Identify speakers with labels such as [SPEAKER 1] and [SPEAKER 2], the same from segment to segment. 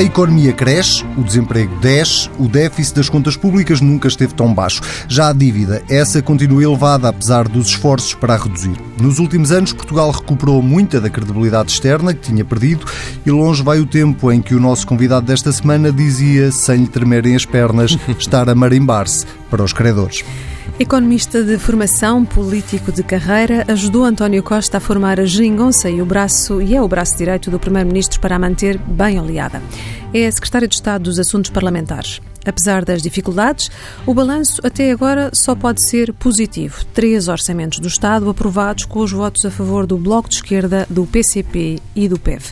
[SPEAKER 1] A economia cresce, o desemprego desce, o déficit das contas públicas nunca esteve tão baixo. Já a dívida, essa continua elevada apesar dos esforços para a reduzir. Nos últimos anos, Portugal recuperou muita da credibilidade externa que tinha perdido e longe vai o tempo em que o nosso convidado desta semana dizia, sem lhe tremerem as pernas, estar a marimbar-se para os credores.
[SPEAKER 2] Economista de formação, político de carreira, ajudou António Costa a formar a geringonça e o braço e é o braço direito do primeiro-ministro para a manter bem oleada. É a secretária de Estado dos Assuntos Parlamentares. Apesar das dificuldades, o balanço até agora só pode ser positivo. Três orçamentos do Estado aprovados com os votos a favor do Bloco de Esquerda, do PCP e do PEV.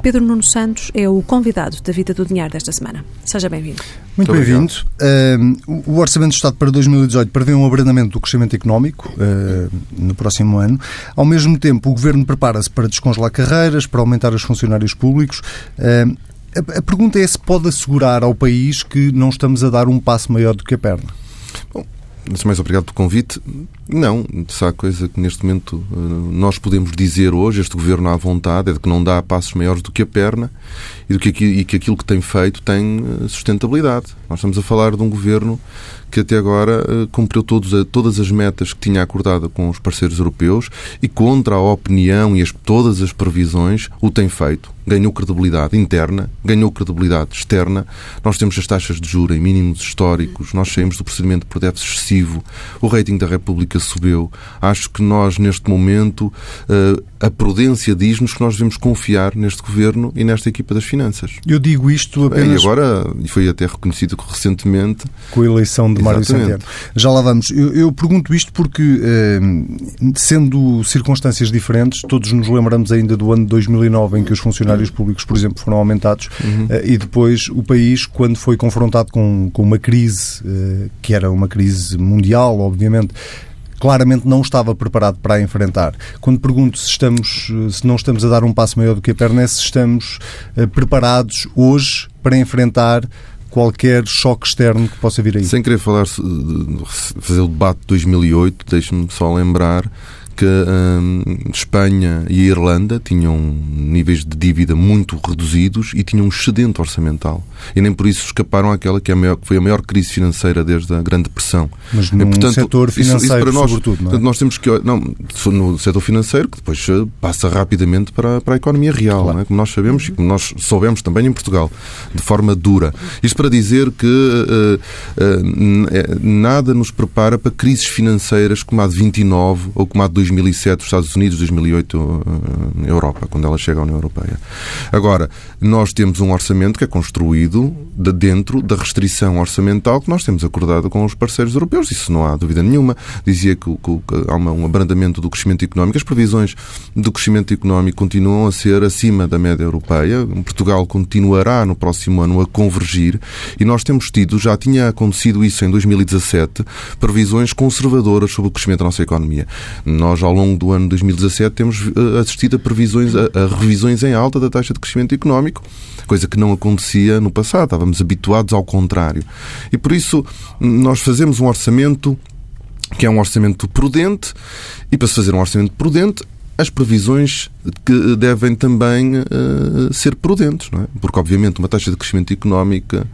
[SPEAKER 2] Pedro Nuno Santos é o convidado da Vida do Dinheiro desta semana. Seja bem-vindo.
[SPEAKER 1] Muito bem-vindo. Uh, o Orçamento do Estado para 2018 prevê um abrandamento do crescimento económico uh, no próximo ano. Ao mesmo tempo, o Governo prepara-se para descongelar carreiras, para aumentar os funcionários públicos. Uh, a, a pergunta é se pode assegurar ao país que não estamos a dar um passo maior do que a perna.
[SPEAKER 3] Bom, mais obrigado pelo convite. Não, se há coisa que neste momento eh, nós podemos dizer hoje, este governo à vontade, é de que não dá passos maiores do que a perna e, do que, e que aquilo que tem feito tem eh, sustentabilidade. Nós estamos a falar de um governo que até agora eh, cumpriu todos, todas as metas que tinha acordado com os parceiros europeus e contra a opinião e as, todas as previsões o tem feito. Ganhou credibilidade interna, ganhou credibilidade externa. Nós temos as taxas de juros em mínimos históricos, nós saímos do procedimento por déficit excessivo, o rating da República subiu. Acho que nós, neste momento, uh, a prudência diz-nos que nós devemos confiar neste governo e nesta equipa das finanças.
[SPEAKER 1] Eu digo isto apenas.
[SPEAKER 3] E agora, e foi até reconhecido recentemente.
[SPEAKER 1] Com a eleição de Mário Centeno. Já lá vamos. Eu, eu pergunto isto porque, eh, sendo circunstâncias diferentes, todos nos lembramos ainda do ano de 2009 em que os funcionários públicos, por exemplo, foram aumentados uhum. eh, e depois o país, quando foi confrontado com, com uma crise, eh, que era uma crise mundial, obviamente, claramente não estava preparado para a enfrentar. Quando pergunto se estamos, se não estamos a dar um passo maior do que a perna, é se estamos uh, preparados hoje para enfrentar qualquer choque externo que possa vir aí.
[SPEAKER 3] Sem querer falar, fazer o debate de 2008, deixe-me só lembrar que hum, Espanha e Irlanda tinham níveis de dívida muito reduzidos e tinham um excedente orçamental. E nem por isso escaparam àquela que, é a maior, que foi a maior crise financeira desde a Grande Depressão.
[SPEAKER 1] Mas no portanto, setor financeiro, isso, isso para nós, sobretudo, não é?
[SPEAKER 3] Portanto, nós temos que... Não, no setor financeiro, que depois eh, passa rapidamente para, para a economia real, claro. é? como nós sabemos e como nós soubemos também em Portugal, de forma dura. Isto para dizer que uh, uh, nada nos prepara para crises financeiras como a de 29 ou como a de 2007 dos Estados Unidos, 2008 na Europa, quando ela chega à União Europeia. Agora, nós temos um orçamento que é construído de dentro da restrição orçamental que nós temos acordado com os parceiros europeus. Isso não há dúvida nenhuma. Dizia que, que, que há um abrandamento do crescimento económico. As previsões do crescimento económico continuam a ser acima da média europeia. Portugal continuará no próximo ano a convergir e nós temos tido, já tinha acontecido isso em 2017, previsões conservadoras sobre o crescimento da nossa economia. Nós nós, ao longo do ano 2017, temos eh, assistido a, previsões, a, a revisões em alta da taxa de crescimento económico, coisa que não acontecia no passado. Estávamos habituados ao contrário. E por isso, nós fazemos um orçamento que é um orçamento prudente, e para se fazer um orçamento prudente, as previsões que devem também uh, ser prudentes, não é? Porque, obviamente, uma taxa de crescimento económica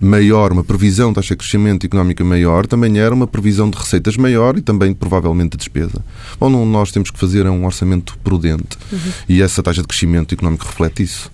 [SPEAKER 3] maior, uma previsão de taxa de crescimento económica maior, também era uma previsão de receitas maior e também provavelmente de despesa. Bom, não, nós temos que fazer um orçamento prudente uhum. e essa taxa de crescimento económico reflete isso.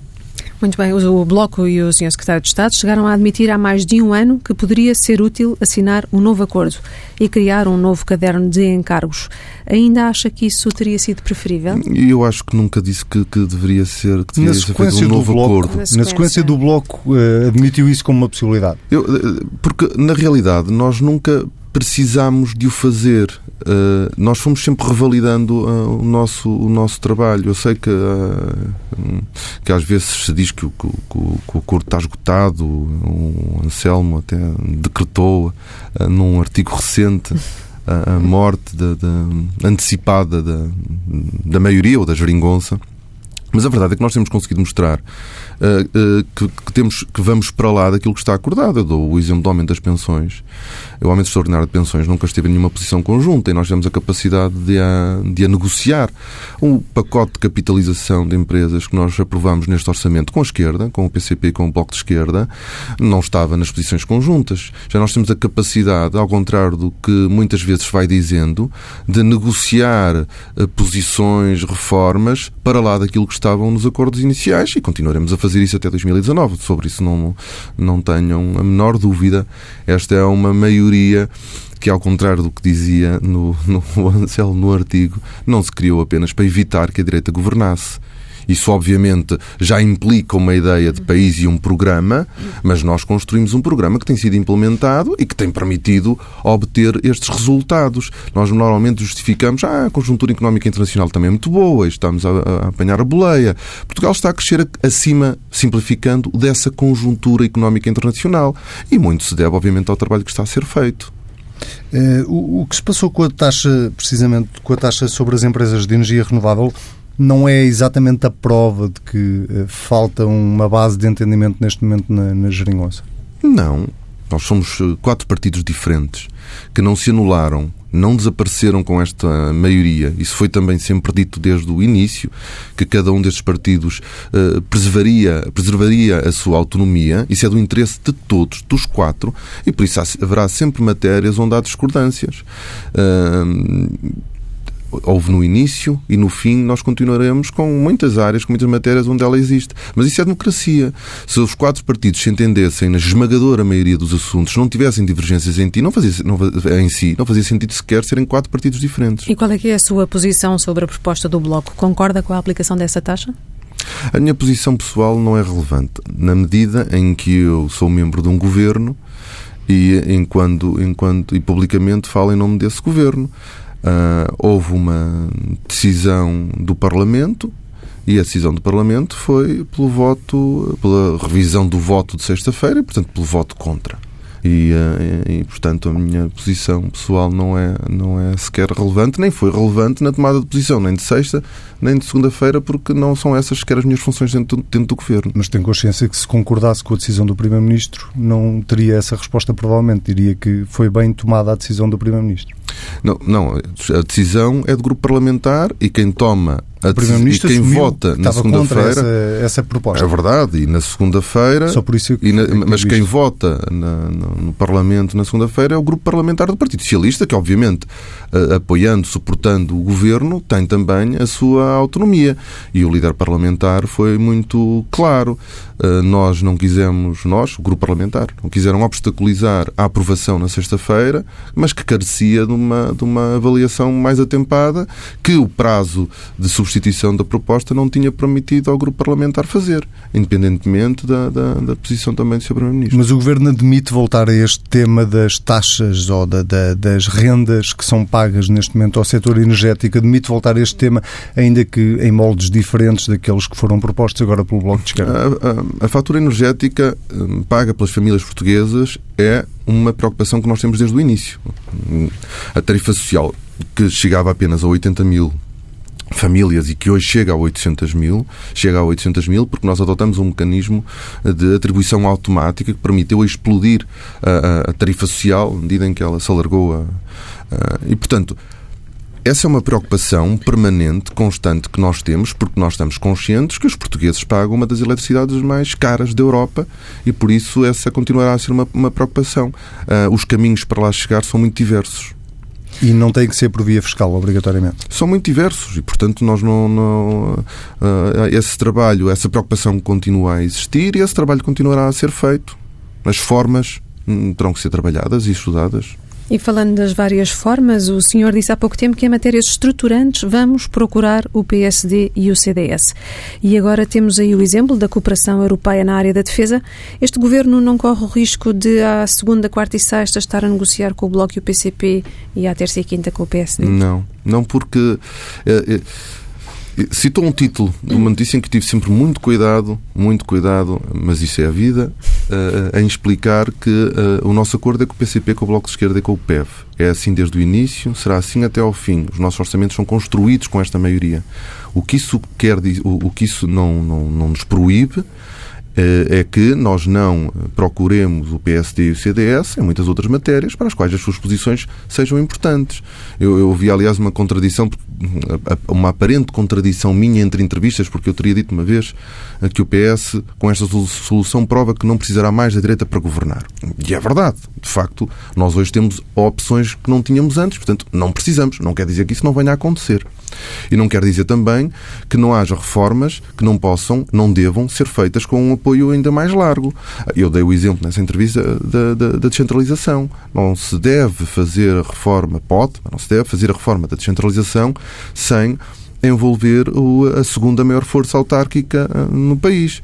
[SPEAKER 2] Muito bem, o Bloco e o Sr. Secretário de Estado chegaram a admitir há mais de um ano que poderia ser útil assinar um novo acordo e criar um novo caderno de encargos. Ainda acha que isso teria sido preferível?
[SPEAKER 3] Eu acho que nunca disse que, que deveria ser, que deveria ser feito um novo
[SPEAKER 1] bloco,
[SPEAKER 3] acordo.
[SPEAKER 1] Na sequência, na sequência do Bloco, uh, admitiu isso como uma possibilidade?
[SPEAKER 3] Eu, uh, porque, na realidade, nós nunca precisamos de o fazer. Uh, nós fomos sempre revalidando uh, o, nosso, o nosso trabalho. Eu sei que, uh, que às vezes se diz que, que, que, que o acordo está esgotado. O Anselmo até decretou num artigo recente a, morte de, de, antecipada da, da maioria ou da geringonça. Mas a verdade é que nós temos conseguido mostrar uh, uh, que, que, temos, que vamos para lá daquilo que está acordado. Eu dou o exemplo do aumento das pensões. O aumento extraordinário de pensões nunca esteve em nenhuma posição conjunta e nós temos a capacidade de a, de a negociar. O pacote de capitalização de empresas que nós aprovamos neste orçamento com a esquerda, com o PCP e com o Bloco de Esquerda, não estava nas posições conjuntas. Já nós temos a capacidade, ao contrário do que muitas vezes vai dizendo, de negociar eh, posições, reformas, para lá daquilo que estavam nos acordos iniciais e continuaremos a fazer isso até 2019. Sobre isso não, não tenham a menor dúvida. Esta é uma maioria que, ao contrário do que dizia no, no Anselmo no artigo, não se criou apenas para evitar que a direita governasse. Isso, obviamente, já implica uma ideia de país e um programa, mas nós construímos um programa que tem sido implementado e que tem permitido obter estes resultados. Nós normalmente justificamos, ah, a conjuntura económica internacional também é muito boa, estamos a, a apanhar a boleia. Portugal está a crescer acima, simplificando, dessa conjuntura económica internacional. E muito se deve, obviamente, ao trabalho que está a ser feito.
[SPEAKER 1] O, o, que se passou com a taxa, precisamente com a taxa sobre as empresas de energia renovável, não é exatamente a prova de que uh, falta uma base de entendimento neste momento na, na geringonça?
[SPEAKER 3] Não. Nós somos eh, quatro partidos diferentes que não se anularam, não desapareceram com esta maioria. Isso foi também sempre dito desde o início, que cada um destes partidos uh, preservaria, preservaria a sua autonomia. Isso é do interesse de todos, dos quatro, e por isso haverá sempre matérias onde há discordâncias. Uh, houve no início e no fim nós continuaremos com muitas áreas, com muitas matérias onde ela existe. Mas isso é democracia. Se os quatro partidos se entendessem na esmagadora maioria dos assuntos, não tivessem divergências em, ti, não fazia, não, em si, não fazia sentido sequer serem quatro partidos diferentes.
[SPEAKER 2] E qual é que é a sua posição sobre a proposta do Bloco? Concorda com a aplicação dessa taxa?
[SPEAKER 3] A minha posição pessoal não é relevante, na medida em que eu sou membro de um governo e enquanto, enquanto e publicamente falo em nome desse governo. Uh, houve uma decisão do Parlamento e a decisão do Parlamento foi pelo voto, pela revisão do voto de sexta-feira e, portanto, pelo voto contra. E, uh, e, portanto, a minha posição pessoal não é, não é sequer relevante, nem foi relevante na tomada de posição, nem de sexta, nem de segunda-feira, porque não são essas sequer as minhas funções dentro, dentro do governo.
[SPEAKER 1] Mas tem consciência que se concordasse com a decisão do Primeiro-Ministro, não teria essa resposta, provavelmente. Diria que foi bem tomada a decisão do Primeiro-Ministro.
[SPEAKER 3] Não, não, a decisão é do grupo parlamentar e quem toma a
[SPEAKER 1] Primeiro-Ministro
[SPEAKER 3] quem vota na segunda-feira
[SPEAKER 1] essa, essa, proposta.
[SPEAKER 3] É verdade, e na segunda-feira.
[SPEAKER 1] Só por isso
[SPEAKER 3] que, na, Mas quem vota na, no, no, Parlamento na segunda-feira é o grupo parlamentar do Partido Socialista, que obviamente apoiando, suportando o governo, tem também a sua autonomia. E o líder parlamentar foi muito claro. nós não quisemos, nós, o grupo parlamentar, não quiseram obstaculizar a aprovação na sexta-feira, mas que carecia de uma, de uma avaliação mais atempada que o prazo de substituição da proposta não tinha permitido ao grupo parlamentar fazer, independentemente da, da, da posição também do Sr. Primeiro-Ministro.
[SPEAKER 1] Mas o governo admite voltar a este tema das taxas ou da, das rendas que são pagas neste momento ao setor energético. Admite voltar a este tema, ainda que em moldes diferentes daqueles que foram propostos agora pelo Bloco de Esquerda?
[SPEAKER 3] A, a, a fatura energética hum, paga pelas famílias portuguesas é uma preocupação que nós temos desde o início. A tarifa social, que chegava apenas a 80 mil famílias e que hoje chega a 800 mil, chega a 800 mil porque nós adotamos um mecanismo de atribuição automática que permitiu explodir a, a, tarifa social à medida em que ela se alargou a, e, portanto, essa é uma preocupação permanente, constante que nós temos, porque nós estamos conscientes que os portugueses pagam uma das eletricidades mais caras da Europa e por isso essa continuará a ser uma, uma preocupação. Uh, os caminhos para lá chegar são muito diversos.
[SPEAKER 1] E não tem que ser por via fiscal, obrigatoriamente?
[SPEAKER 3] São muito diversos e, portanto, nós não. não uh, esse trabalho, essa preocupação continua a existir e esse trabalho continuará a ser feito. As formas hum, terão que ser trabalhadas e estudadas.
[SPEAKER 2] E falando das várias formas, o senhor disse há pouco tempo que em matérias estruturantes vamos procurar o PSD e o CDS. E agora temos aí o exemplo da cooperação europeia na área da defesa. Este governo não corre o risco de, à segunda, quarta e sexta, estar a negociar com o Bloco e o PCP e à terça e quinta com o PSD?
[SPEAKER 3] Não, não porque. É, é Citou um título de uma notícia em que tive sempre muito cuidado, muito cuidado, mas isso é a vida, uh, em explicar que uh, o nosso acordo é com o PCP, com o Bloco de Esquerda e com o PEV. É assim desde o início, será assim até ao fim. Os nossos orçamentos são construídos com esta maioria. O que isso quer o, o que isso não, não, não nos proíbe é que nós não procuremos o PSD e o CDS em muitas outras matérias para as quais as suas posições sejam importantes. Eu, eu vi, aliás, uma contradição, uma aparente contradição minha entre entrevistas, porque eu teria dito uma vez que o PS, com esta solução, prova que não precisará mais da direita para governar. E é verdade. De facto, nós hoje temos opções que não tínhamos antes, portanto, não precisamos. Não quer dizer que isso não venha a acontecer. E não quer dizer também que não haja reformas que não possam, não devam ser feitas com um apoio ainda mais largo. Eu dei o exemplo nessa entrevista da, da, da descentralização. Não se deve fazer a reforma, pode, mas não se deve fazer a reforma da descentralização sem envolver a segunda maior força autárquica ah, no país.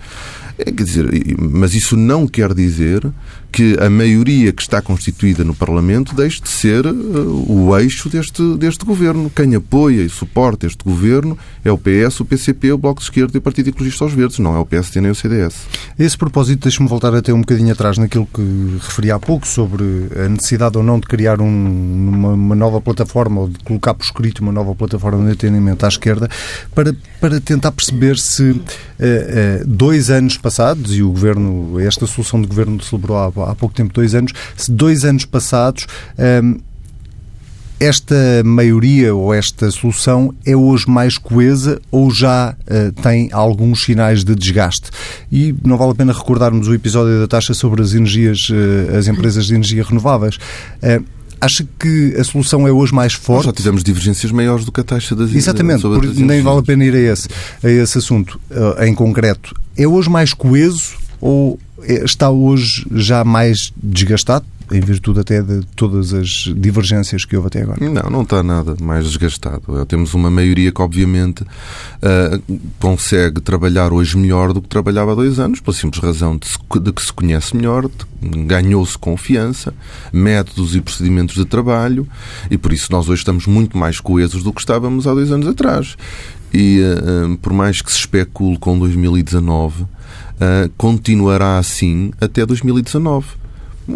[SPEAKER 3] É, quer dizer, mas isso não quer dizer que a maioria que está constituída no Parlamento deixe de ser uh, o eixo deste, deste governo. Quem apoia e suporta este governo é o PS, o PCP, o Bloco de Esquerda e o Partido Ecologista aos Verdes, não é o PSD nem o CDS.
[SPEAKER 1] A esse propósito, deixe-me voltar até um bocadinho atrás naquilo que referi há pouco sobre a necessidade ou não de criar um, uma, uma, nova plataforma ou de colocar por escrito uma nova plataforma de atendimento à esquerda para, para tentar perceber se uh, uh, dois anos passados, e o governo, esta solução de governo celebrou há há pouco tempo, dois anos, se dois anos passados. Um, esta maioria ou esta solução é hoje mais coesa ou já uh, tem alguns sinais de desgaste? E não vale a pena recordarmos o episódio da taxa sobre as energias, uh, as empresas de energia renováveis. Uh, Acha que a solução é hoje mais forte?
[SPEAKER 3] Nós já tivemos divergências maiores do que a taxa das
[SPEAKER 1] Exatamente, por, nem vale a pena ir a esse, a esse assunto em concreto. É hoje mais coeso ou está hoje já mais desgastado? em virtude até de todas as divergências que houve até agora?
[SPEAKER 3] Não, não está nada mais desgastado. Temos uma maioria que, obviamente, uh, consegue trabalhar hoje melhor do que trabalhava há dois anos, pela simples razão de, se, de que se conhece melhor, ganhou-se confiança, métodos e procedimentos de trabalho, e por isso nós hoje estamos muito mais coesos do que estávamos há dois anos atrás. E uh, por mais que se especule com 2019, uh, continuará assim até 2019.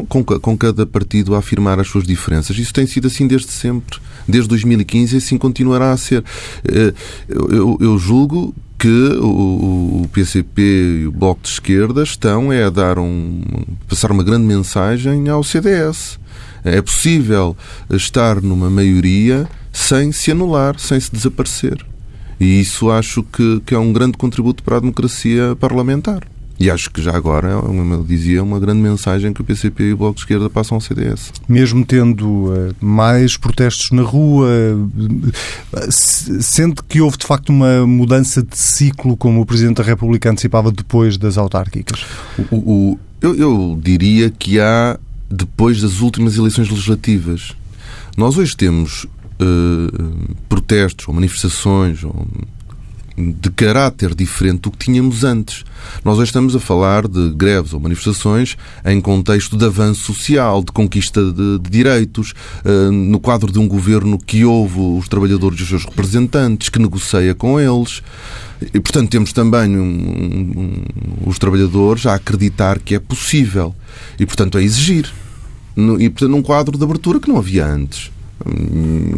[SPEAKER 3] Com, com, cada partido a afirmar as suas diferenças. Isso tem sido assim desde sempre. Desde 2015 e assim continuará a ser. Uh, eu, eu julgo que o, o, PCP e o Bloco de Esquerda estão é a dar um, passar uma grande mensagem ao CDS. É possível estar numa maioria sem se anular, sem se desaparecer. E isso acho que, que é um grande contributo para a democracia parlamentar. E acho que já agora, como eu dizia, uma grande mensagem que o PCP e o Bloco de Esquerda passam ao CDS.
[SPEAKER 1] Mesmo tendo uh, mais protestos na rua, uh, sente que houve de facto uma mudança de ciclo, como o Presidente da República antecipava depois das autárquicas?
[SPEAKER 3] O, o, eu, eu diria que há depois das últimas eleições legislativas. Nós hoje temos uh, protestos ou manifestações ou de caráter diferente do que tínhamos antes. Nós hoje estamos a falar de greves ou manifestações em contexto de avanço social, de conquista de, de direitos, uh, no quadro de um governo que ouve os trabalhadores e os seus representantes, que negocia com eles. E, portanto, temos também um, um, os trabalhadores a acreditar que é possível e, portanto, a exigir. No, e, portanto, num quadro de abertura que não havia antes.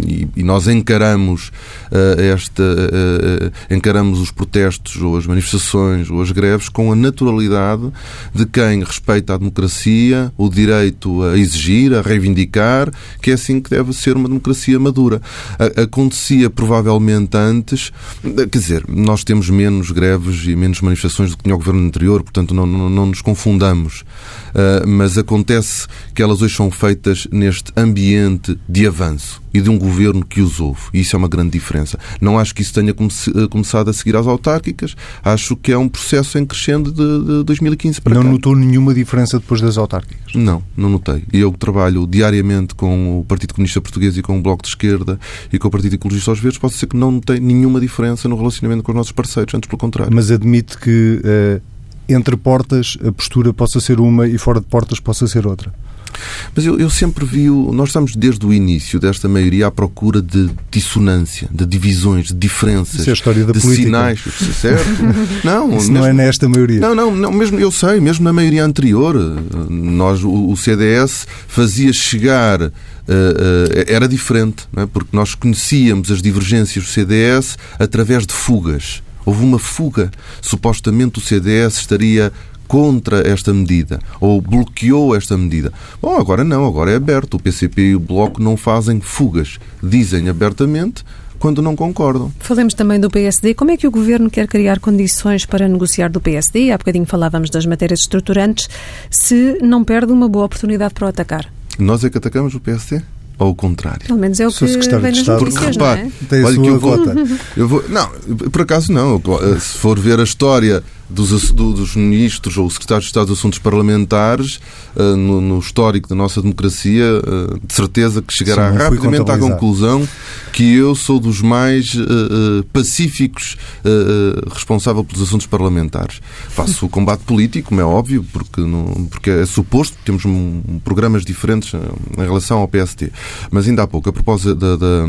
[SPEAKER 3] E, e nós encaramos uh, esta uh, encaramos os protestos ou as manifestações ou as greves com a naturalidade de quem respeita a democracia, o direito a exigir, a reivindicar, que é assim que deve ser uma democracia madura. acontecia provavelmente antes, quer dizer, nós temos menos greves e menos manifestações do que tinha o governo anterior, portanto não, não, não nos confundamos. Uh, mas acontece que elas hoje são feitas neste ambiente de avanço avanço e de um governo que os ouve. E isso é uma grande diferença. Não acho que isso tenha eh, começado a seguir às autárquicas. Acho que é um processo em crescendo de, de 2015 para
[SPEAKER 1] não
[SPEAKER 3] cá.
[SPEAKER 1] Não notou nenhuma diferença depois das autárquicas?
[SPEAKER 3] Não, não notei. E eu trabalho diariamente com o Partido Comunista Português e com o Bloco de Esquerda e com o Partido Ecologista aos Verdes. Posso dizer que não notei nenhuma diferença no relacionamento com os nossos parceiros, antes pelo contrário.
[SPEAKER 1] Mas admite que uh, entre portas a postura possa ser uma e fora de portas possa ser outra?
[SPEAKER 3] Mas eu, eu sempre vi. O, nós estamos desde o início desta maioria à procura de dissonância, de divisões, de diferenças,
[SPEAKER 1] Isso é a história da
[SPEAKER 3] de
[SPEAKER 1] política.
[SPEAKER 3] sinais. Certo?
[SPEAKER 1] Não, Isso mesmo, não é nesta maioria.
[SPEAKER 3] Não, não, não, mesmo eu sei, mesmo na maioria anterior, nós, o, o CDS fazia chegar. Uh, uh, era diferente, é? porque nós conhecíamos as divergências do CDS através de fugas. Houve uma fuga. Supostamente o CDS estaria contra esta medida ou bloqueou esta medida. Bom, agora não, agora é aberto. O PCP e o Bloco não fazem fugas. Dizem abertamente quando não concordam.
[SPEAKER 2] Falemos também do PSD. Como é que o Governo quer criar condições para negociar do PSD? Há bocadinho falávamos das matérias estruturantes. Se não perde uma boa oportunidade para o atacar.
[SPEAKER 3] Nós é que atacamos o PSD? Ou o contrário?
[SPEAKER 2] Pelo menos é o que vem nas notícias, Porque, não é?
[SPEAKER 1] Tem a olha que eu vou,
[SPEAKER 3] eu vou, Não, por acaso não. Se for ver a história dos, dos ministros ou secretários de Estado de Assuntos Parlamentares uh, no, no, histórico da nossa democracia, uh, de certeza que chegará Sim, rapidamente à conclusão que eu sou dos mais uh, pacíficos responsável pelos assuntos parlamentares. Faço o combate político, como é óbvio, porque, não, porque é suposto, temos um, programas diferentes em relação ao PST. Mas ainda há pouco, a propósito da, da,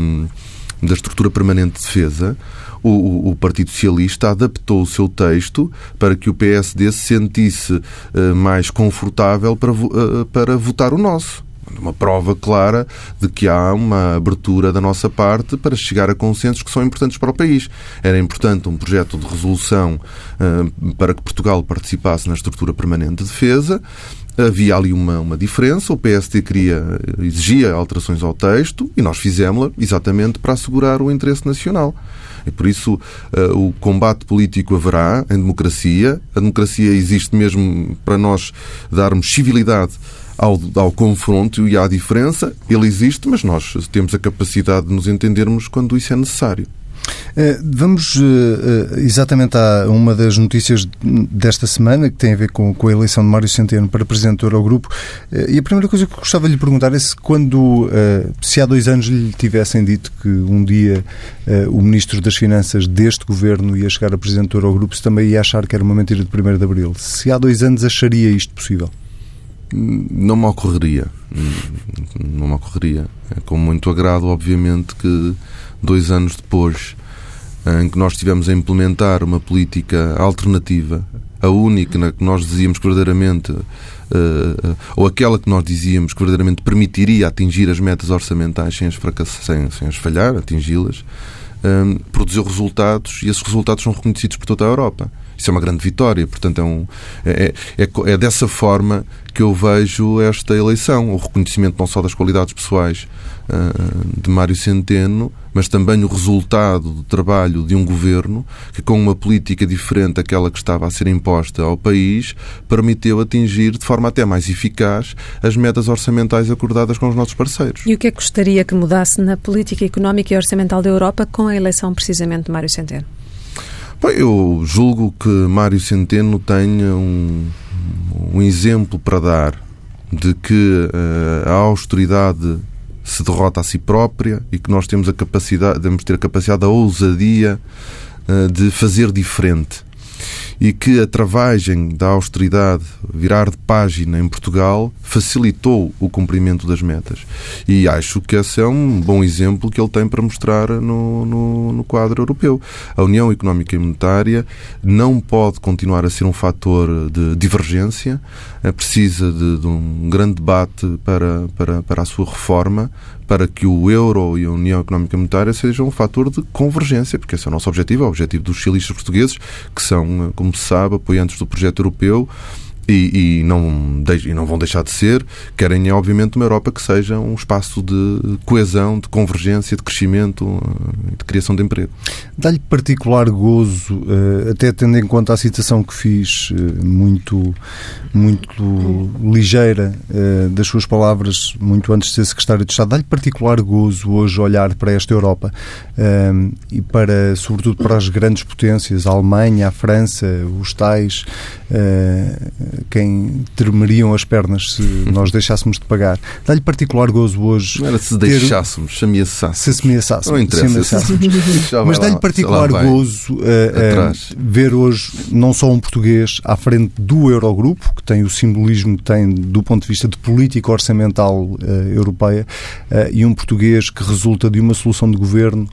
[SPEAKER 3] da estrutura permanente de defesa, o, o, Partido Socialista adaptou o seu texto para que o PSD se sentisse uh, mais confortável para, uh, para votar o nosso uma prova clara de que há uma abertura da nossa parte para chegar a consensos que são importantes para o país. Era importante um projeto de resolução uh, para que Portugal participasse na estrutura permanente de defesa. Havia ali uma, uma diferença, o PSD queria, exigia alterações ao texto e nós fizemos-la exatamente para assegurar o interesse nacional. E por isso uh, o combate político haverá em democracia. A democracia existe mesmo para nós darmos civilidade ao, ao confronto e à diferença. Ele existe, mas nós temos a capacidade de nos entendermos quando isso é necessário.
[SPEAKER 1] Eh, vamos eh, eh, exatamente a uma das notícias desta semana, que tem a ver com, a eleição de Mário Centeno para Presidente do Eurogrupo. E a primeira coisa que gostava de lhe perguntar é se quando, se há dois anos lhe tivessem dito que um dia o Ministro das Finanças deste Governo ia chegar a Presidente do Eurogrupo, se também ia achar que era uma mentira de 1 de Abril. Se há dois anos acharia isto possível?
[SPEAKER 3] Não me ocorreria. Não me ocorreria. É com muito agrado, obviamente, que dois anos depois, em que nós estivemos a implementar uma política alternativa, a única na que nós dizíamos que verdadeiramente, uh, ou aquela que nós dizíamos que verdadeiramente permitiria atingir as metas orçamentais sem as, sem, sem as falhar, atingi-las, eh, produziu resultados e esses resultados são reconhecidos por toda a Europa. Isso é uma grande vitória. Portanto, é, um, é, é, é, dessa forma que eu vejo esta eleição. O reconhecimento não só das qualidades pessoais uh, de Mário Centeno, mas também o resultado do trabalho de um governo que, com uma política diferente daquela que estava a ser imposta ao país, permitiu atingir de forma até mais eficaz as metas orçamentais acordadas com os nossos parceiros.
[SPEAKER 2] E o que é que gostaria que mudasse na política económica e orçamental da Europa com a eleição precisamente de Mário Centeno?
[SPEAKER 3] Bem, eu julgo que Mário Centeno tenha um, um exemplo para dar de que uh, a austeridade se derrota a si própria e que nós temos a capacidade, devemos ter a capacidade, a ousadia uh, de fazer diferente e que a travagem da austeridade, virar de página em Portugal, facilitou o cumprimento das metas. E acho que esse é um bom exemplo que ele tem para mostrar no, no, no quadro europeu. A União Económica e Monetária não pode continuar a ser um fator de divergência, é precisa de, de um grande debate para, para, para a sua reforma, para que o euro e a União Económica Monetária sejam um fator de convergência, porque esse é o nosso objetivo, é o objetivo dos socialistas portugueses, que são, como se sabe, apoiantes do projeto europeu e, e, não, e não vão deixar de ser, querem, obviamente, uma Europa que seja um espaço de coesão, de convergência, de crescimento e de criação de emprego.
[SPEAKER 1] Dá-lhe particular gozo, eh, até tendo em conta a citação que fiz, eh, muito, muito ligeira, eh, das suas palavras, muito antes de ser secretário de Estado, dá-lhe particular gozo hoje olhar para esta Europa e para, sobretudo, para as grandes potências, a Alemanha, a França, os tais quem tremeriam as pernas se nós deixássemos de pagar. Dá-lhe particular gozo hoje.
[SPEAKER 3] Não era se deixássemos, se ameaçássemos.
[SPEAKER 1] Se ameaçássemos. Não interessa. Mas dá-lhe particular gozo uh, uh, ver hoje não só um português à frente do Eurogrupo, que tem o simbolismo que tem do ponto de vista de política orçamental uh, europeia, e um português que resulta de uma solução de governo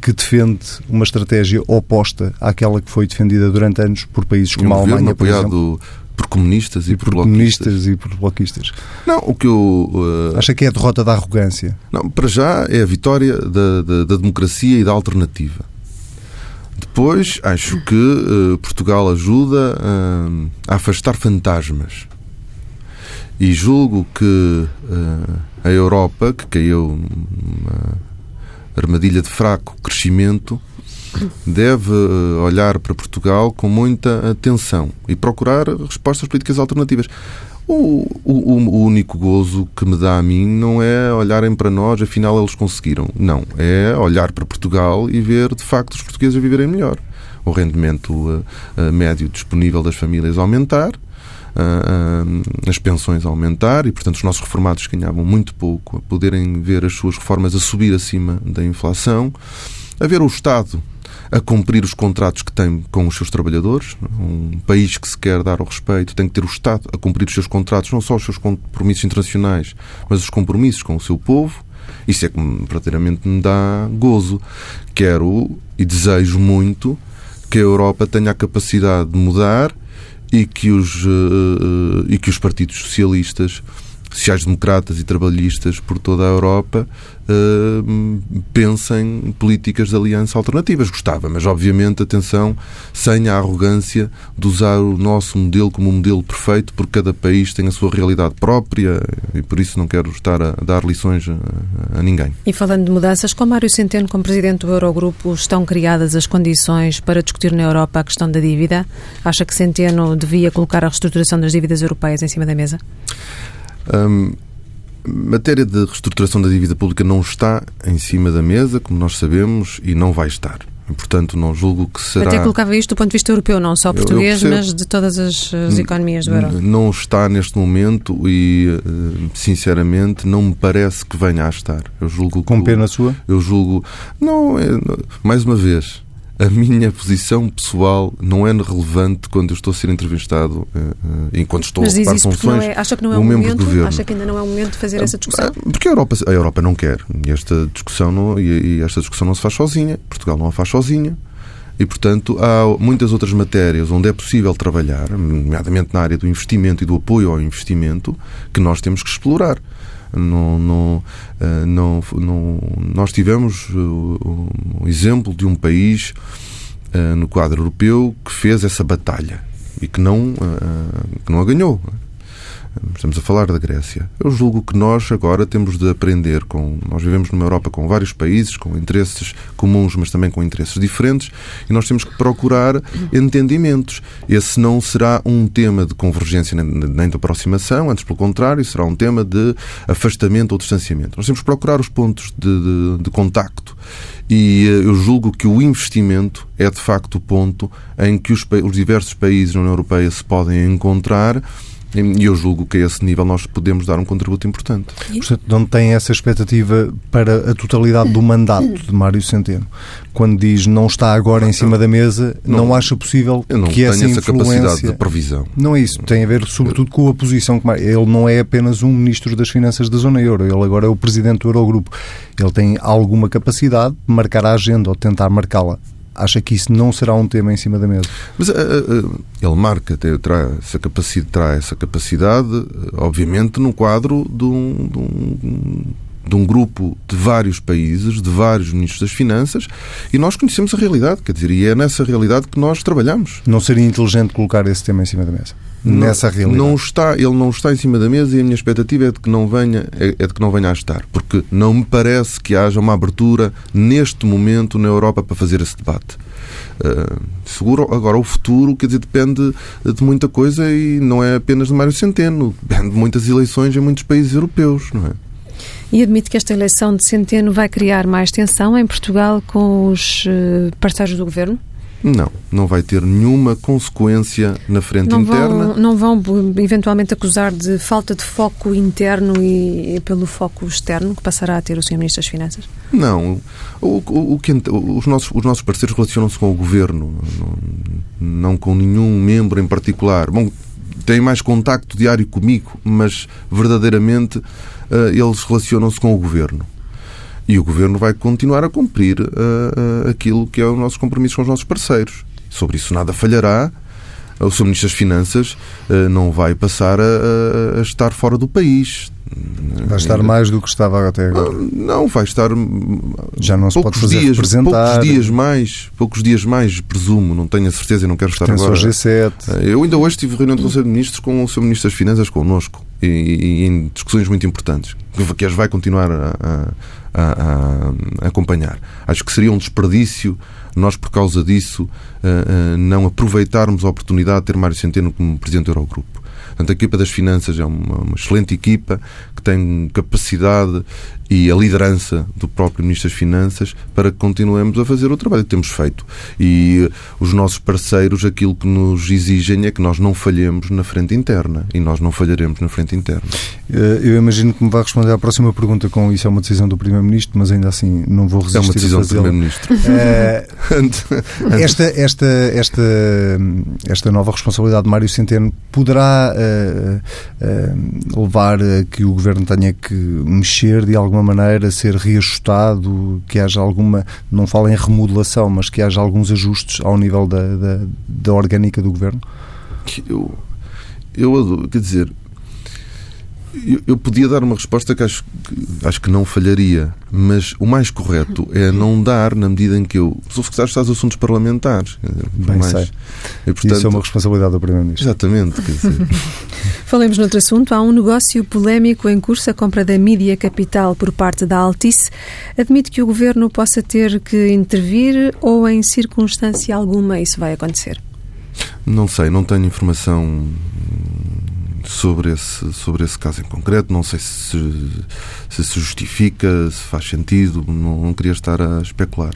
[SPEAKER 1] que defende uma estratégia oposta àquela que foi defendida durante anos por países como um a Alemanha,
[SPEAKER 3] por exemplo por comunistas e, por,
[SPEAKER 1] por comunistas e por bloquistas.
[SPEAKER 3] Não, o que eu.
[SPEAKER 1] Uh... Acha que é a derrota da arrogância?
[SPEAKER 3] Não, para já é a vitória da, da, da democracia e da alternativa. Depois, acho que uh, Portugal ajuda uh, a afastar fantasmas. E julgo que uh, a Europa, que caiu numa armadilha de fraco crescimento, deve olhar para Portugal com muita atenção e procurar respostas políticas alternativas. O, o, o, único gozo que me dá a mim não é olharem para nós, afinal eles conseguiram. Não. É olhar para Portugal e ver de facto os portugueses a viverem melhor. O rendimento uh, uh, médio disponível das famílias aumentar, uh, as pensões aumentar e, portanto, os nossos reformados ganhavam muito pouco, a poderem ver as suas reformas a subir acima da inflação, a ver o Estado a cumprir os contratos que tem com os seus trabalhadores. Um país que se quer dar ao respeito tem que ter o Estado a cumprir os seus contratos, não só os seus compromissos internacionais, mas os compromissos com o seu povo. Isso é que verdadeiramente me dá gozo. Quero e desejo muito que a Europa tenha a capacidade de mudar e que os, uh, e que os partidos socialistas sociais-democratas e trabalhistas por toda a Europa uh, pensem políticas de aliança alternativas. Gostava, mas obviamente, atenção, sem a arrogância de usar o nosso modelo como um modelo perfeito, porque cada país tem a sua realidade própria e por isso não quero estar a dar lições a, a ninguém.
[SPEAKER 2] E falando de mudanças, com Mário Centeno como presidente do Eurogrupo, estão criadas as condições para discutir na Europa a questão da dívida? Acha que Centeno devia colocar a reestruturação das dívidas europeias em cima da mesa?
[SPEAKER 3] Um, matéria de reestruturação da dívida pública não está em cima da mesa, como nós sabemos, e não vai estar. Portanto, não julgo que será.
[SPEAKER 2] Até colocava isto do ponto de vista europeu, não só português, eu, eu mas de todas as, as economias do euro.
[SPEAKER 3] Não está neste momento e, eh, sinceramente, não me parece que venha a estar. Eu julgo
[SPEAKER 1] Com pena sua?
[SPEAKER 3] Eu julgo. Não, é, mais uma vez, a minha posição pessoal não é relevante quando eu estou a ser entrevistado enquanto estou
[SPEAKER 2] Mas
[SPEAKER 3] a ocupar
[SPEAKER 2] funções. É, acha que não é um momento? Acha que ainda não é o momento de fazer essa discussão?
[SPEAKER 3] Porque a Europa, a Europa não quer. E esta discussão não, e esta discussão não se faz sozinha. Portugal não a faz sozinha. E, portanto, há muitas outras matérias onde é possível trabalhar, nomeadamente na área do investimento e do apoio ao investimento, que nós temos que explorar. Não, não, eh, não, não, nós tivemos o exemplo de um país eh, no quadro europeu que fez essa batalha e que não, eh, que não a ganhou. Estamos a falar da Grécia. Eu julgo que nós agora temos de aprender com. Nós vivemos numa Europa com vários países, com interesses comuns, mas também com interesses diferentes, e nós temos que procurar entendimentos. Esse não será um tema de convergência nem de aproximação, antes pelo contrário, será um tema de afastamento ou distanciamento. Nós temos que procurar os pontos de, de, de contacto. E eh, eu julgo que o investimento é de facto o ponto em que os, os diversos países na União Europeia se podem encontrar e eu julgo que a esse nível nós podemos dar um contributo importante.
[SPEAKER 1] Portanto, não tem essa expectativa para a totalidade do mandato de Mário Centeno. Quando diz não está agora em cima da mesa, não, não acha possível
[SPEAKER 3] eu não
[SPEAKER 1] que essa
[SPEAKER 3] tenho
[SPEAKER 1] essa
[SPEAKER 3] capacidade de previsão.
[SPEAKER 1] Não é isso. Tem a ver, sobretudo, com a posição que ele não é apenas um ministro das Finanças da zona euro. Ele agora é o presidente do Eurogrupo. Ele tem alguma capacidade de marcar a agenda ou tentar marcá-la acha que isso não será um tema em cima da mesa?
[SPEAKER 3] Mas uh, uh, ele marca, terá essa capacidade, terá essa capacidade, obviamente, num quadro de um, de um de um grupo de vários países, de vários ministros das Finanças, e nós conhecemos a realidade, quer dizer, e é nessa realidade que nós trabalhamos.
[SPEAKER 1] Não seria inteligente colocar esse tema em cima da mesa? Nessa realidade.
[SPEAKER 3] Não está, ele não está em cima da mesa e a minha expectativa é de que não venha, é, é de que não venha a estar, porque não me parece que haja uma abertura neste momento na Europa para fazer esse debate. Uh, seguro agora o futuro quer dizer depende de muita coisa e não é apenas de Mário Centeno depende de muitas eleições em muitos países europeus não é
[SPEAKER 2] e admite que esta eleição de Centeno vai criar mais tensão em Portugal com os eh, parceiros do governo
[SPEAKER 3] não, não vai ter nenhuma consequência na frente
[SPEAKER 2] não
[SPEAKER 3] interna.
[SPEAKER 2] Vão, não vão eventualmente acusar de falta de foco interno e pelo foco externo que passará a ter o Sr. Ministro das Finanças?
[SPEAKER 3] Não. O, o, o que, os, nossos, os nossos parceiros relacionam-se com o Governo, não, não com nenhum membro em particular. Bom, têm mais contacto diário comigo, mas verdadeiramente uh, eles relacionam-se com o Governo. E o Governo vai continuar a cumprir uh, uh, aquilo que é o nosso compromisso com os nossos parceiros. Sobre isso nada falhará. o Sr. Ministro das Finanças uh, não vai passar a, a, estar fora do país.
[SPEAKER 1] Vai estar mais do que estava até agora.
[SPEAKER 3] Não, não vai estar.
[SPEAKER 1] Já não se pode fazer dias, representar.
[SPEAKER 3] Poucos dias mais, poucos dias mais, presumo, não tenho a certeza e não quero estar agora. Ao
[SPEAKER 1] G7.
[SPEAKER 3] Eu ainda hoje tive reunião do Conselho de Ministros com o Sr. Ministro das Finanças connosco e, e, em discussões muito importantes, que as vai continuar a, a, a, acompanhar. Acho que seria um desperdício nós, por causa disso, não aproveitarmos a oportunidade de ter Mário Centeno como Presidente do Eurogrupo. Portanto, a equipa das finanças é uma, uma excelente equipa que tem capacidade e a liderança do próprio Ministro das Finanças para que continuemos a fazer o trabalho que temos feito. E os nossos parceiros, aquilo que nos exigem é que nós não falhemos na frente interna. E nós não falharemos na frente interna.
[SPEAKER 1] Eh, eu imagino que me vai responder à próxima pergunta com isso é uma decisão do Primeiro-Ministro, mas ainda assim não vou resistir
[SPEAKER 3] É uma decisão do Primeiro-Ministro.
[SPEAKER 1] É, esta, esta, esta, esta nova responsabilidade de Mário Centeno poderá uh, uh, levar a que o Governo tenha que mexer de alguma alguma maneira ser reajustado, que haja alguma, não falo em remodelação, mas que haja alguns ajustes ao nível da, da, da orgânica do governo?
[SPEAKER 3] Eu, eu quer dizer, eu, eu, podia dar uma resposta que acho, que acho que não falharia, mas o mais correto é não dar na medida em que eu sou secretário de Estado dos Assuntos Parlamentares.
[SPEAKER 1] Bem mais, sei. E, portanto, Isso é uma responsabilidade do Primeiro-Ministro.
[SPEAKER 3] Exatamente. Quer dizer.
[SPEAKER 2] Falemos noutro assunto. Há um negócio polémico em curso, a compra da mídia capital por parte da Altice. Admite que o Governo possa ter que intervir ou em circunstância alguma isso vai acontecer?
[SPEAKER 3] Não sei, não tenho informação sobre esse, sobre esse caso em concreto. Não sei se se, justifica, se faz sentido, não, não queria estar a especular.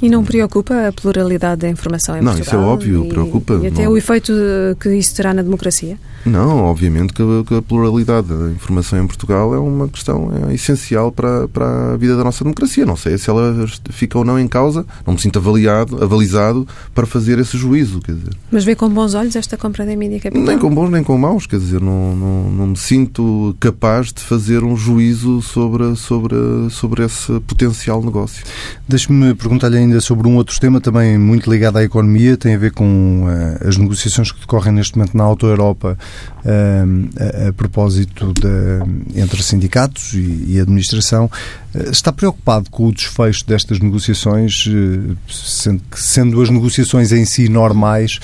[SPEAKER 2] E não preocupa a pluralidade da informação em
[SPEAKER 3] não,
[SPEAKER 2] Portugal?
[SPEAKER 3] Não, isso é óbvio, e, preocupa.
[SPEAKER 2] E até
[SPEAKER 3] não.
[SPEAKER 2] o efeito que isso terá na democracia?
[SPEAKER 3] Não, obviamente que a, que a, pluralidade da informação em Portugal é uma questão é essencial para, para a vida da nossa democracia. Não sei se ela fica ou não em causa, não me sinto avaliado, avalizado para fazer esse juízo. Quer dizer.
[SPEAKER 2] Mas vê com bons olhos esta compra da mídia capital?
[SPEAKER 3] Nem com bons nem com maus, quer dizer, não, não, não me sinto capaz de fazer um juízo sobre, sobre, sobre esse potencial negócio.
[SPEAKER 1] Deixe-me perguntar-lhe ainda sobre um outro tema também muito ligado à economia, tem a ver com uh, as negociações que decorrem neste momento na Auto Europa a, a, propósito de, entre sindicatos e, e administração. Eh, está preocupado com o desfecho destas negociações, sendo, sendo as negociações em si normais,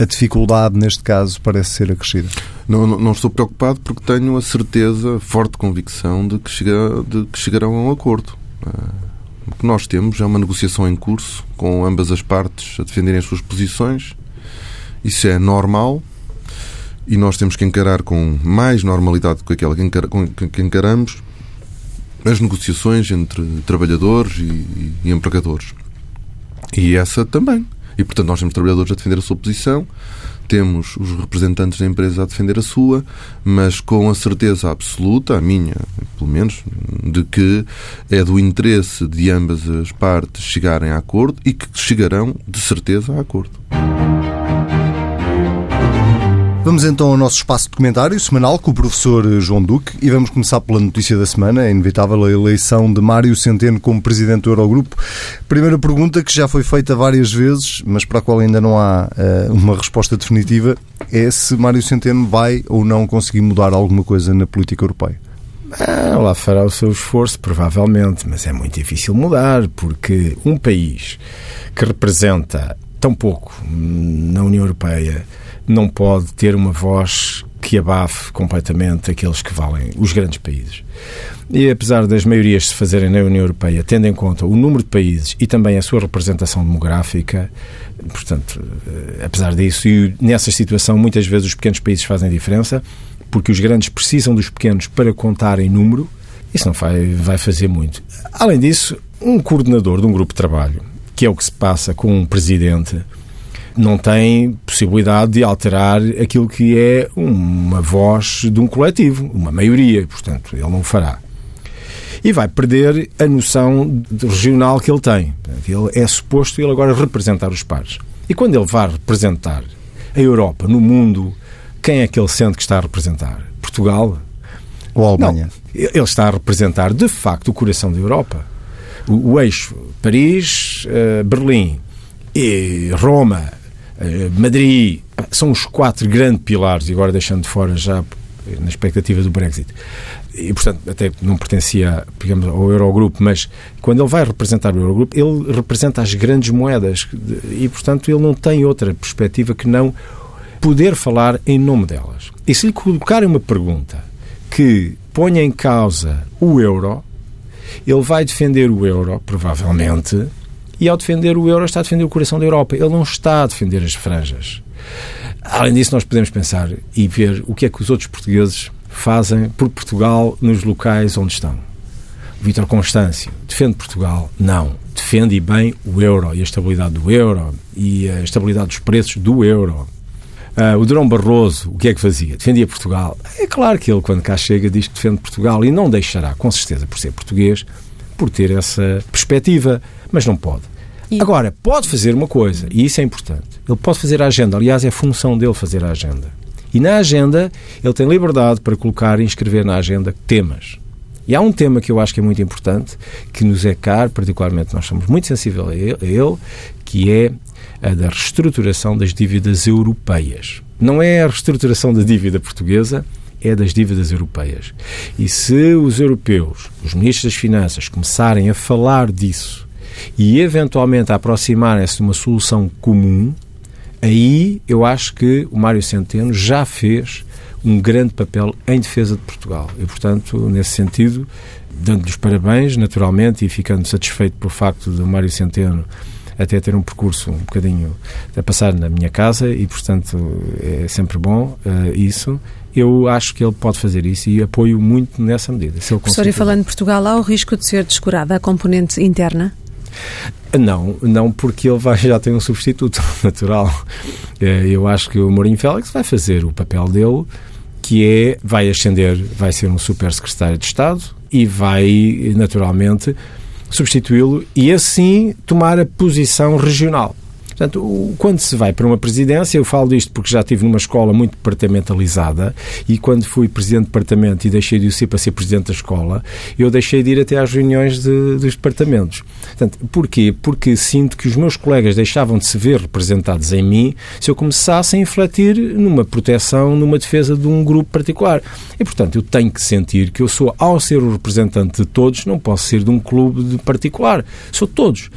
[SPEAKER 1] a dificuldade neste caso parece ser acrescida?
[SPEAKER 3] Não, não, não estou preocupado porque tenho a certeza, forte convicção de que, chega, de que chegarão a um acordo. O que nós temos é uma negociação em curso, com ambas as partes a defenderem as suas posições. Isso é normal, e nós temos que encarar com mais normalidade do que aquela que encaramos as negociações entre trabalhadores e, e empregadores. E essa também. E, portanto, nós temos trabalhadores a defender a sua posição, temos os representantes da empresa a defender a sua, mas com a certeza absoluta, a minha, pelo menos, de que é do interesse de ambas as partes chegarem a acordo e que chegarão, de certeza, a acordo.
[SPEAKER 1] Vamos então ao nosso espaço de comentário semanal com o professor João Duque e vamos começar pela notícia da semana, é inevitável a eleição de Mário Centeno como presidente do Eurogrupo. Primeira pergunta que já foi feita várias vezes, mas para a qual ainda não há uh, uma resposta definitiva, é se Mário Centeno vai ou não conseguir mudar alguma coisa na política europeia.
[SPEAKER 4] Ah, lá fará o seu esforço, provavelmente, mas é muito difícil mudar, porque um país que representa tão pouco na União Europeia não pode ter uma voz que abafe completamente aqueles que valem os grandes países. E apesar das maiorias se fazerem na União Europeia, tendo em conta o número de países e também a sua representação demográfica, portanto, eh, apesar disso, e nessa situação muitas vezes os pequenos países fazem diferença, porque os grandes precisam dos pequenos para contar em número, isso não vai, vai fazer muito. Além disso, um coordenador de um grupo de trabalho, que é o que se passa com um presidente, não tem possibilidade de alterar aquilo que é uma voz de um coletivo, uma maioria, portanto, ele não fará. E vai perder a noção regional que ele tem. Ele é suposto ele agora representar os pares. E quando ele vai representar a Europa no mundo, quem é que ele sente que está a representar? Portugal?
[SPEAKER 1] Ou a Alemanha?
[SPEAKER 4] Não, ele está a representar, de facto, o coração da Europa. O, o eixo Paris, uh, Berlim e Roma, Madrid, são os quatro grandes pilares, e agora deixando de fora já na expectativa do Brexit. E, portanto, até não pertencia, digamos, ao Eurogrupo, mas quando ele vai representar o Eurogrupo, ele representa as grandes moedas e, portanto, ele não tem outra perspectiva que não poder falar em nome delas. E se lhe colocarem uma pergunta que ponha em causa o euro, ele vai defender o euro, provavelmente, e ao defender o euro está a defender o coração da Europa. Ele não está a defender as franjas. Além disso, nós podemos pensar e ver o que é que os outros portugueses fazem por Portugal nos locais onde estão. Vítor Constâncio defende Portugal? Não. Defende e bem o euro e a estabilidade do euro e a estabilidade dos preços do euro. Uh, o Durão Barroso, o que é que fazia? Defendia Portugal. É claro que ele, quando cá chega, diz que defende Portugal e não deixará, com certeza, por ser português, por ter essa perspectiva, mas não pode. E... Agora, pode fazer uma coisa, e isso é importante. Ele pode fazer a agenda. Aliás, é função dele fazer a agenda. E na agenda, ele tem liberdade para colocar e inscrever na agenda temas. E há um tema que eu acho que é muito importante, que nos é caro, particularmente nós somos muito sensíveis a ele, que é a da reestruturação das dívidas europeias. Não é a reestruturação da dívida portuguesa, é das dívidas europeias. E se os europeus, os ministros das Finanças, começarem a falar disso e eventualmente a aproximarem-se de uma solução comum, aí eu acho que o Mário Centeno já fez um grande papel em defesa de Portugal. E, portanto, nesse sentido, dando-lhes parabéns, naturalmente, e ficando satisfeito pelo facto de Mário Centeno até ter um percurso um bocadinho a passar na minha casa e, portanto, é sempre bom uh, isso. Eu acho que ele pode fazer isso e apoio muito nessa medida.
[SPEAKER 2] Se Professor, e falando de Portugal, há o risco de ser descurada a componente interna?
[SPEAKER 4] Não, não porque ele vai, já tem um substituto natural. Eh, eu acho que o Mourinho Félix vai fazer o papel dele, que é, vai ascender, vai ser um super secretário de Estado e vai, naturalmente, substituí-lo e assim tomar a posição regional. Portanto, quando se vai para uma presidência, eu falo disto porque já estive numa escola muito departamentalizada e quando fui presidente de departamento e deixei de o ser para ser presidente da escola, eu deixei de ir até às reuniões de, dos departamentos. Portanto, porquê? Porque sinto que os meus colegas deixavam de se ver representados em mim se eu começasse a infletir numa proteção, numa defesa de um grupo particular. E, portanto, eu tenho que sentir que eu sou, ao ser o representante de todos, não posso ser de um clube particular. Sou todos.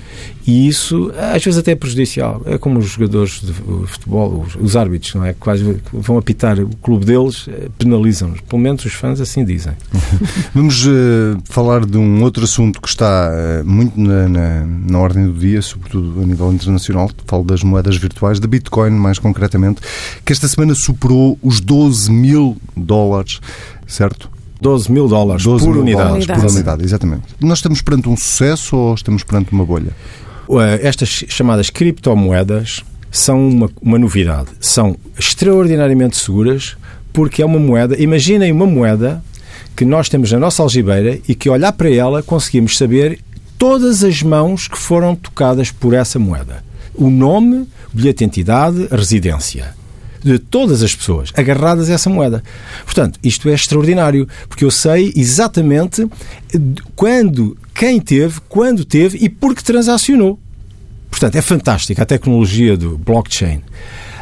[SPEAKER 4] E isso, às vezes, até é prejudicial. É como os jogadores de futebol, os, os árbitros, não é? Que quase vão apitar o clube deles, eh, penalizam-nos. Pelo menos os fãs assim dizem.
[SPEAKER 1] Vamos uh, falar de um outro assunto que está uh, muito na, na, na, ordem do dia, sobretudo a nível internacional. Falo das moedas virtuais, da Bitcoin, mais concretamente, que esta semana superou os 12 mil dólares, certo?
[SPEAKER 4] 12 mil dólares 12 por mil unidade. Dólares
[SPEAKER 1] por unidade, exatamente. Nós estamos perante um sucesso ou estamos perante uma bolha?
[SPEAKER 4] Estas chamadas criptomoedas são uma, uma novidade. São extraordinariamente seguras porque é uma moeda. Imaginem uma moeda que nós temos na nossa algibeira e que, olhar para ela, conseguimos saber todas as mãos que foram tocadas por essa moeda. O nome, o bilhete de identidade, a residência de todas as pessoas agarradas a essa moeda. Portanto, isto é extraordinário, porque eu sei exatamente quando, quem teve, quando teve e por que transacionou. Portanto, é fantástica a tecnologia do blockchain.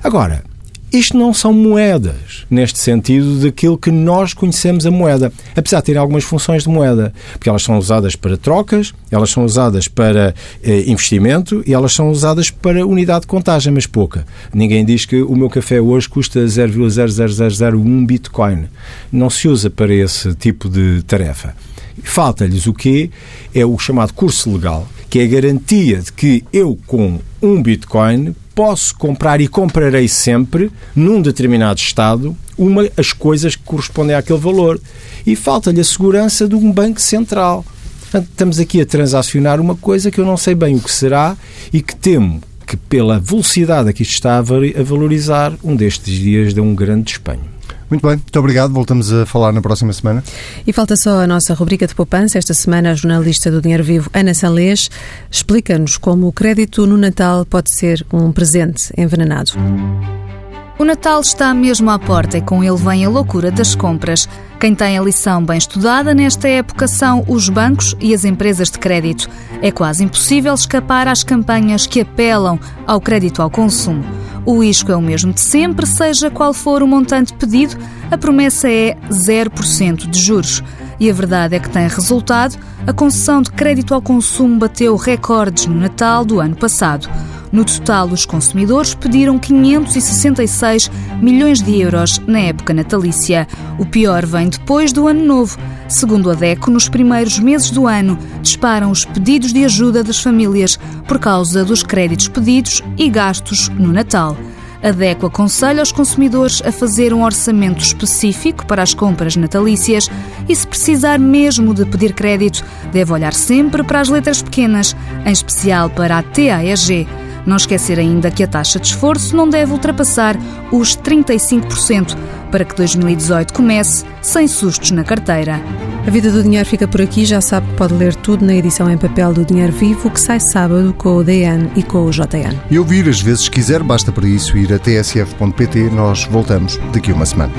[SPEAKER 4] Agora, isto não são moedas, neste sentido daquilo que nós conhecemos a moeda. Apesar de terem algumas funções de moeda, porque elas são usadas para trocas, elas são usadas para eh, investimento e elas são usadas para unidade de contagem, mas pouca. Ninguém diz que o meu café hoje custa 0,00001 Bitcoin. Não se usa para esse tipo de tarefa. Falta-lhes o quê? É o chamado curso legal, que é a garantia de que eu, com um Bitcoin, posso comprar e comprarei sempre, num determinado Estado, uma, as coisas que correspondem àquele valor. E falta-lhe a segurança de um banco central. Portanto, estamos aqui a transacionar uma coisa que eu não sei bem o que será e que temo que, pela velocidade a que isto está a valorizar, um destes dias dê um grande despenho.
[SPEAKER 1] Muito bem, muito obrigado. Voltamos a falar na próxima semana.
[SPEAKER 2] E falta só a nossa rubrica de poupança. Esta semana, a jornalista do Dinheiro Vivo, Ana Salês, explica-nos como o crédito no Natal pode ser um presente envenenado.
[SPEAKER 5] O Natal está mesmo à porta e com ele vem a loucura das compras. Quem tem a lição bem estudada nesta época são os bancos e as empresas de crédito. É quase impossível escapar às campanhas que apelam ao crédito ao consumo. O isco é o mesmo de sempre, seja qual for o montante pedido, a promessa é 0% de juros. E a verdade é que tem resultado. A concessão de crédito ao consumo bateu recordes no Natal do ano passado. No total, os consumidores pediram 566 milhões de euros na época natalícia. O pior vem depois do Ano Novo. Segundo a DECO, nos primeiros meses do ano disparam os pedidos de ajuda das famílias por causa dos créditos pedidos e gastos no Natal. A DECO aconselha os consumidores a fazer um orçamento específico para as compras natalícias e, se precisar mesmo de pedir crédito, deve olhar sempre para as letras pequenas, em especial para a TAEG. Não esquecer ainda que a taxa de esforço não deve ultrapassar os 35% para que 2018 comece sem sustos na carteira.
[SPEAKER 2] A Vida do Dinheiro fica por aqui. Já sabe que pode ler tudo na edição em papel do Dinheiro Vivo, que sai sábado com o DN e com o JN.
[SPEAKER 1] E ouvir as vezes quiser, basta para isso ir a tsf.pt. Nós voltamos daqui a uma semana.